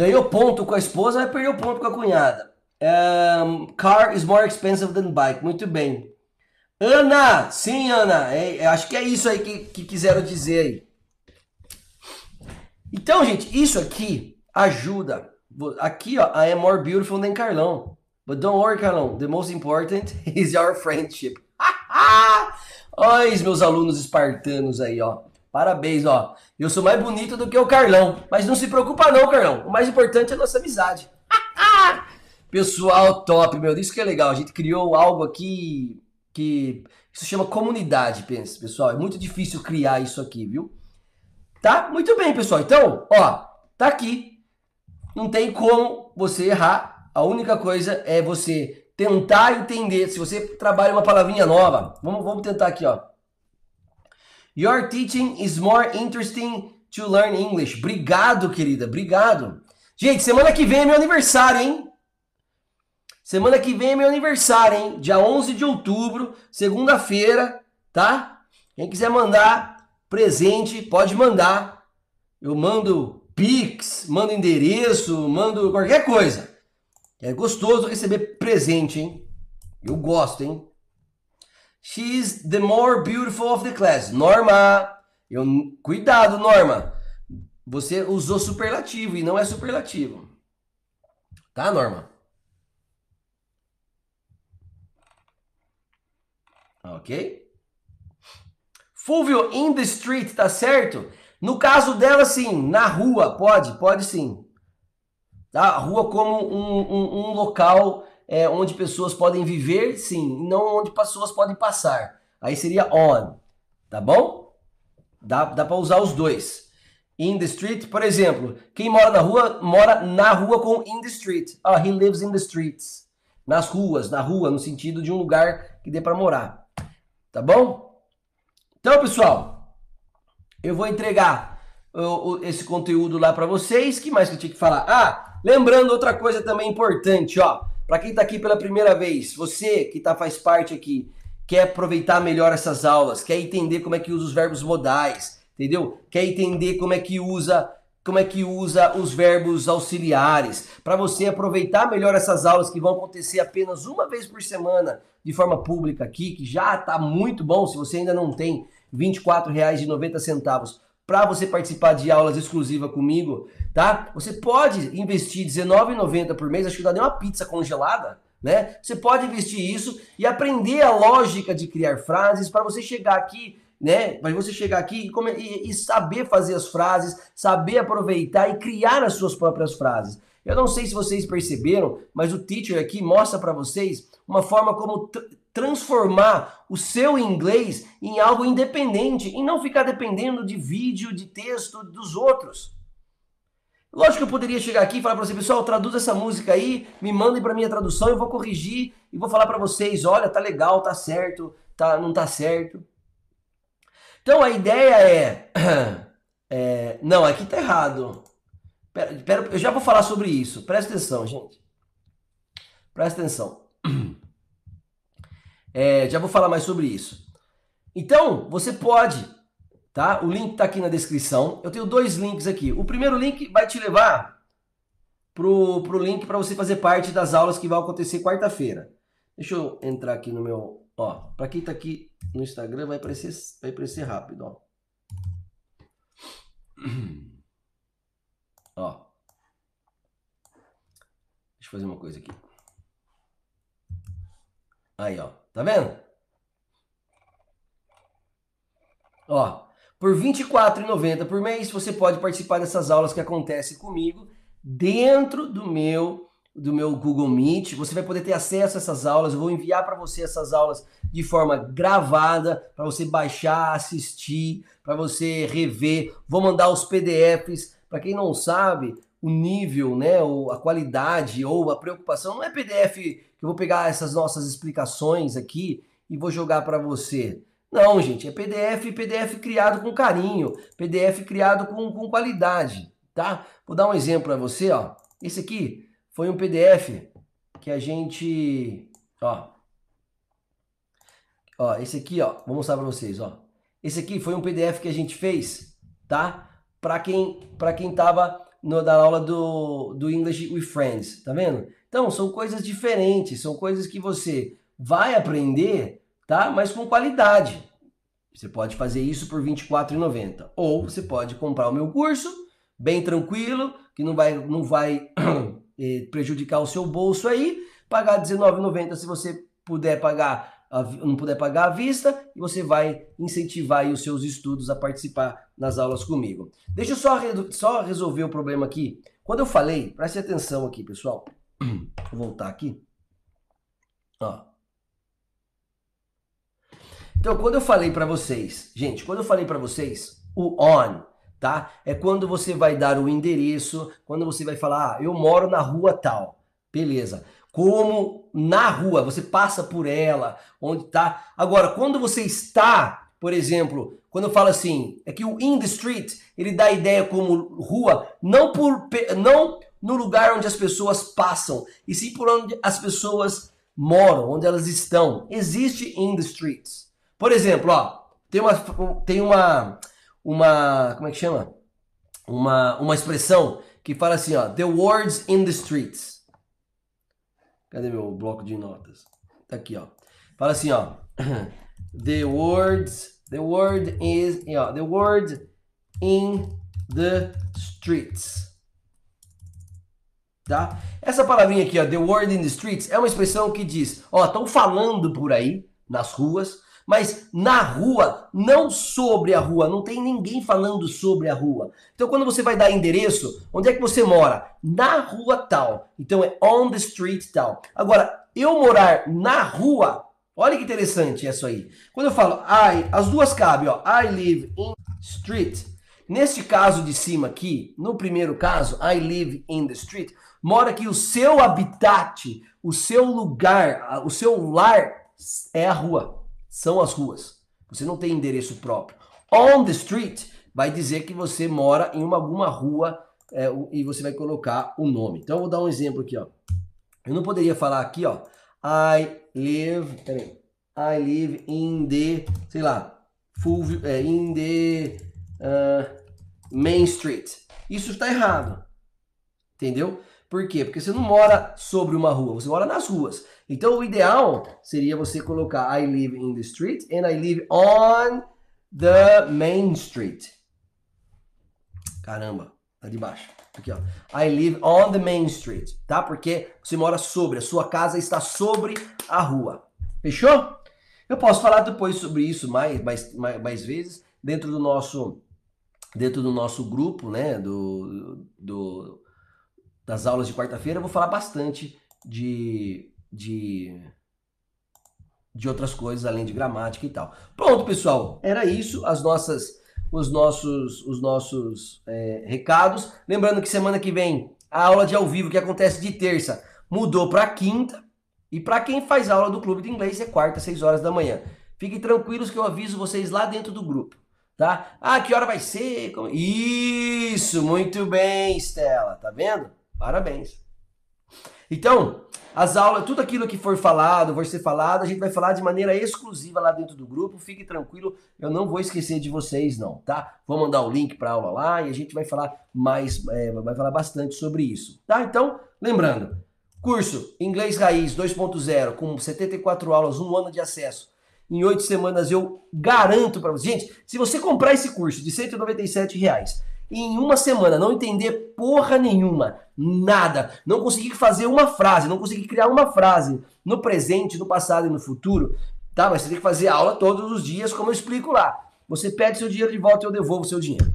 Ganhou ponto com a esposa, vai perder ponto com a cunhada. Um, car is more expensive than bike. Muito bem. Ana! Sim, Ana. É, acho que é isso aí que, que quiseram dizer aí. Então, gente, isso aqui ajuda. Aqui, ó, I am more beautiful than Carlão. But don't worry, Carlão. The most important [LAUGHS] is our friendship. [LAUGHS] Olha meus alunos espartanos aí, ó. Parabéns, ó. Eu sou mais bonito do que o Carlão. Mas não se preocupa não, Carlão. O mais importante é a nossa amizade. [LAUGHS] Pessoal top, meu. Isso que é legal. A gente criou algo aqui que isso chama comunidade, pensa, pessoal. É muito difícil criar isso aqui, viu? Tá? Muito bem, pessoal. Então, ó, tá aqui. Não tem como você errar. A única coisa é você tentar entender. Se você trabalha uma palavrinha nova, vamos, vamos tentar aqui, ó. Your teaching is more interesting to learn English. Obrigado, querida, obrigado. Gente, semana que vem é meu aniversário, hein? Semana que vem é meu aniversário, hein? Dia 11 de outubro, segunda-feira, tá? Quem quiser mandar presente, pode mandar. Eu mando Pix, mando endereço, mando qualquer coisa. É gostoso receber presente, hein? Eu gosto, hein? She's the more beautiful of the class. Norma, eu cuidado, Norma. Você usou superlativo e não é superlativo. Tá, Norma? Ok? Fulvio in the street, tá certo? No caso dela, sim, na rua, pode, pode sim. Tá? A rua como um, um, um local é, onde pessoas podem viver, sim, não onde pessoas podem passar. Aí seria on, tá bom? Dá, dá para usar os dois. In the street, por exemplo, quem mora na rua, mora na rua com in the street. Ah, he lives in the streets. Nas ruas, na rua, no sentido de um lugar que dê para morar. Tá bom? Então, pessoal, eu vou entregar esse conteúdo lá para vocês. que mais que eu tinha que falar? Ah, lembrando outra coisa também importante, ó. Para quem está aqui pela primeira vez, você que tá, faz parte aqui, quer aproveitar melhor essas aulas, quer entender como é que usa os verbos modais, entendeu? Quer entender como é que usa como é que usa os verbos auxiliares, para você aproveitar melhor essas aulas que vão acontecer apenas uma vez por semana de forma pública aqui, que já está muito bom, se você ainda não tem R$ 24,90 para você participar de aulas exclusivas comigo, tá? Você pode investir R$19,90 por mês, acho que dá nem uma pizza congelada, né? Você pode investir isso e aprender a lógica de criar frases para você chegar aqui, né? Para você chegar aqui e, e, saber fazer as frases, saber aproveitar e criar as suas próprias frases. Eu não sei se vocês perceberam, mas o teacher aqui mostra para vocês uma forma como transformar o seu inglês em algo independente e não ficar dependendo de vídeo, de texto dos outros. Lógico que eu poderia chegar aqui e falar para você, pessoal, traduz essa música aí, me mandem para minha tradução, eu vou corrigir e vou falar para vocês, olha, tá legal, tá certo, tá, não tá certo. Então a ideia é, [CLEARS THROAT] é não, aqui tá errado. Pera, pera, eu já vou falar sobre isso. Presta atenção, gente. Presta atenção. [CLEARS THROAT] É, já vou falar mais sobre isso. Então, você pode, tá? O link está aqui na descrição. Eu tenho dois links aqui. O primeiro link vai te levar pro, pro link para você fazer parte das aulas que vão acontecer quarta-feira. Deixa eu entrar aqui no meu, ó, para quem está aqui no Instagram vai aparecer, vai aparecer rápido, ó. [CLEARS THROAT] Ó. Deixa eu fazer uma coisa aqui. Aí, ó. Tá vendo? Ó, por R$ 24,90 por mês, você pode participar dessas aulas que acontecem comigo dentro do meu do meu Google Meet. Você vai poder ter acesso a essas aulas. Eu vou enviar para você essas aulas de forma gravada para você baixar, assistir, para você rever. Vou mandar os PDFs. Para quem não sabe, o nível, né, ou a qualidade ou a preocupação não é PDF que eu vou pegar essas nossas explicações aqui e vou jogar para você. Não, gente, é PDF, PDF criado com carinho, PDF criado com, com qualidade, tá? Vou dar um exemplo para você, ó. Esse aqui foi um PDF que a gente, ó, ó, esse aqui, ó, vou mostrar para vocês, ó. Esse aqui foi um PDF que a gente fez, tá? Para quem, para quem tava no, da aula do, do English with Friends, tá vendo? Então, são coisas diferentes, são coisas que você vai aprender, tá? Mas com qualidade. Você pode fazer isso por R$ 24,90. Ou você pode comprar o meu curso, bem tranquilo, que não vai, não vai [CLEARS THROAT] eh, prejudicar o seu bolso aí, pagar R$19,90 se você puder pagar não puder pagar à vista e você vai incentivar os seus estudos a participar nas aulas comigo. Deixa eu só, só resolver o problema aqui. Quando eu falei, preste atenção aqui, pessoal. Vou voltar aqui. Ó. Então, quando eu falei para vocês, gente, quando eu falei para vocês, o on, tá? É quando você vai dar o endereço, quando você vai falar, ah, eu moro na rua tal. Beleza. Como na rua, você passa por ela, onde está. Agora, quando você está, por exemplo, quando eu falo assim, é que o in the street, ele dá a ideia como rua, não por não no lugar onde as pessoas passam, e sim por onde as pessoas moram, onde elas estão. Existe in the streets. Por exemplo, ó, tem uma tem uma uma, como é que chama? Uma uma expressão que fala assim, ó, the words in the streets. Cadê meu bloco de notas? Tá aqui, ó. Fala assim, ó. [CLEARS THROAT] The words, the word is, ó, the word in the streets. Tá? Essa palavrinha aqui, ó, the word in the streets, é uma expressão que diz, ó, estão falando por aí nas ruas, mas na rua, não sobre a rua, não tem ninguém falando sobre a rua. Então, quando você vai dar endereço, onde é que você mora? Na rua tal. Então, é on the street tal. Agora, eu morar na rua, olha que interessante isso aí. Quando eu falo I, as duas cabem, ó. I live in street. Neste caso de cima aqui, no primeiro caso, I live in the street, mora que o seu habitat, o seu lugar, o seu lar é a rua são as ruas. Você não tem endereço próprio. On the street vai dizer que você mora em uma, alguma rua é, e você vai colocar o nome. Então eu vou dar um exemplo aqui, ó. Eu não poderia falar aqui, ó. I live, peraí, I live in the, sei lá, Fulvio, é, in the uh, Main Street. Isso está errado. Entendeu? Por quê? Porque você não mora sobre uma rua, você mora nas ruas. Então o ideal seria você colocar I live in the street and I live on the main street. Caramba, tá de baixo. Aqui, ó. I live on the main street, tá? Porque você mora sobre, a sua casa está sobre a rua. Fechou? Eu posso falar depois sobre isso mais, mais, mais, mais vezes dentro do nosso dentro do nosso grupo, né, do, do das aulas de quarta-feira, eu vou falar bastante de de, de outras coisas além de gramática e tal. Pronto, pessoal, era isso, as nossas, os nossos, os nossos é, recados. Lembrando que semana que vem a aula de ao vivo que acontece de terça mudou para quinta e para quem faz aula do clube de inglês é quarta, 6 horas da manhã. Fiquem tranquilos que eu aviso vocês lá dentro do grupo, tá? Ah, que hora vai ser? Isso, muito bem, Estela, tá vendo? Parabéns. Então, as aulas, tudo aquilo que for falado, for ser falado, a gente vai falar de maneira exclusiva lá dentro do grupo. Fique tranquilo, eu não vou esquecer de vocês, não, tá? Vou mandar o link para aula lá e a gente vai falar mais, é, vai falar bastante sobre isso, tá? Então, lembrando, curso Inglês Raiz 2.0 com 74 aulas, um ano de acesso. Em oito semanas eu garanto para vocês. Gente, se você comprar esse curso de 197 reais em uma semana não entender porra nenhuma, nada, não conseguir fazer uma frase, não conseguir criar uma frase no presente, no passado e no futuro, tá? Mas você tem que fazer aula todos os dias, como eu explico lá. Você pede seu dinheiro de volta e eu devolvo seu dinheiro.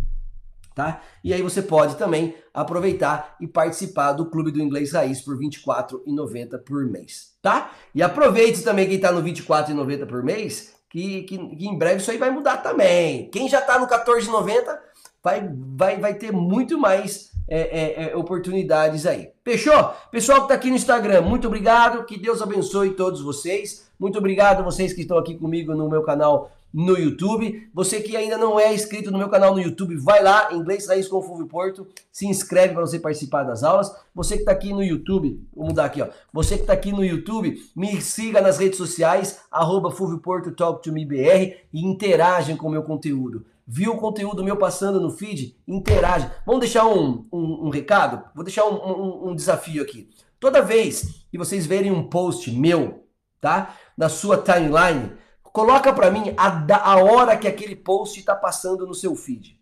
Tá? E aí você pode também aproveitar e participar do Clube do Inglês Raiz por R$ 24,90 por mês, tá? E aproveite também quem está no R$ 24,90 por mês, que, que, que, em breve isso aí vai mudar também. Quem já está no R$ 14,90 vai, vai, vai ter muito mais é, é, é, oportunidades aí. Fechou? Pessoal que está aqui no Instagram, muito obrigado. Que Deus abençoe todos vocês. Muito obrigado vocês que estão aqui comigo no meu canal no YouTube. Você que ainda não é inscrito no meu canal no YouTube, vai lá, Inglês Raiz com Fulvio Porto, se inscreve para você participar das aulas. Você que está aqui no YouTube, vou mudar aqui, ó. Você que está aqui no YouTube, me siga nas redes sociais, arroba Fulvio Porto Talk to Me BR e interagem com o meu conteúdo viu o conteúdo meu passando no feed, interage. Vamos deixar um, um, um recado? Vou deixar um, um, desafio aqui. Toda vez que vocês verem um post meu, tá? Na sua timeline, coloca para mim a, a hora que aquele post está passando no seu feed.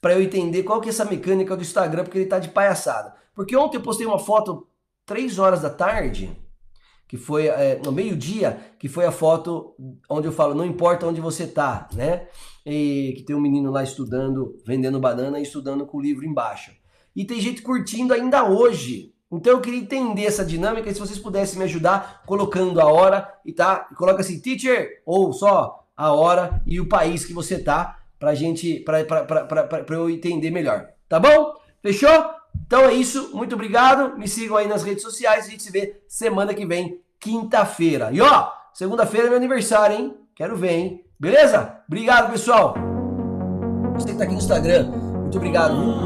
Para eu entender qual que é essa mecânica do Instagram, porque ele tá de palhaçada. Porque ontem eu postei uma foto 3 horas da tarde, que foi é, no meio-dia, que foi a foto onde eu falo, não importa onde você tá, né? E que tem um menino lá estudando, vendendo banana e estudando com o livro embaixo. E tem gente curtindo ainda hoje. Então eu queria entender essa dinâmica e se vocês pudessem me ajudar colocando a hora e tá, coloca assim, teacher, ou só a hora e o país que você tá pra gente, pra, pra, pra, pra, pra eu entender melhor. Tá bom? Fechou? Então é isso, muito obrigado. Me sigam aí nas redes sociais. A gente se vê semana que vem, quinta-feira. E ó, segunda-feira é meu aniversário, hein? Quero ver, hein? Beleza? Obrigado, pessoal. Você que tá aqui no Instagram, muito obrigado.